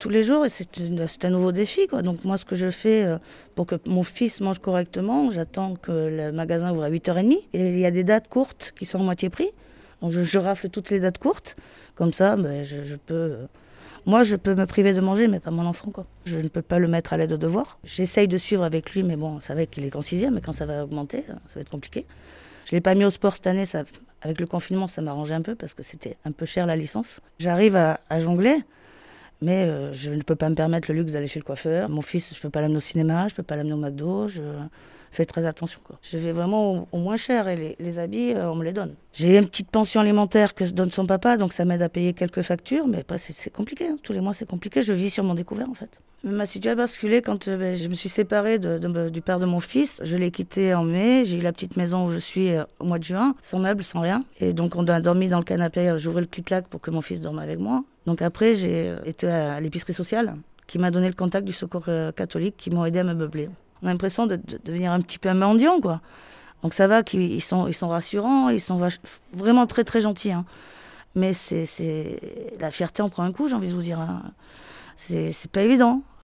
tous les jours et c'est un nouveau défi. Quoi. Donc moi, ce que je fais euh, pour que mon fils mange correctement, j'attends que le magasin ouvre à 8h30 et il y a des dates courtes qui sont à moitié prix. Donc je, rafle toutes les dates courtes. Comme ça, ben, je, peux... Euh, moi, je peux me priver de manger, mais pas mon enfant. Je ne peux pas le mettre à l'aide de devoir. J'essaye de suivre avec lui, mais bon, ça va qu'il est qu'en sixième, mais quand ça va augmenter, ça va être compliqué. Je ne l'ai pas mis au sport cette année, avec le confinement, ça m'arrangeait un peu parce que c'était un peu cher la licence. J'arrive à jongler, mais euh, je ne peux pas me permettre le luxe d'aller chez le coiffeur. Mon fils, je ne peux pas l'amener au cinéma, je ne peux pas l'amener au McDo. Je fais très attention. Je vais vraiment au, moins cher et les, habits, euh, on me les donne. J'ai une petite pension alimentaire que je donne son papa, donc ça m'aide à payer quelques factures. Mais après, c'est compliqué. Hein. Tous les mois, c'est compliqué. Je vis sur mon découvert, en fait. Ma situation a basculé quand euh, ben, je me suis séparée de, du père de mon fils. Je l'ai quitté en mai. J'ai eu la petite maison où je suis au mois de juin, sans meubles, sans rien. Et donc, on a dormi dans le canapé. J'ouvrais le clic-clac pour que mon fils dorme avec moi. Donc après, j'ai été à l'épicerie sociale qui m'a donné le contact du secours euh, catholique qui m'ont aidé à me meubler. On a l'impression de, devenir un petit peu un mendiant, quoi. Donc ça va, qu'ils sont, ils sont rassurants, ils sont vraiment très très gentils. Hein. Mais c'est, la fierté en prend un coup, j'ai envie de vous dire. Hein. C'est, pas évident.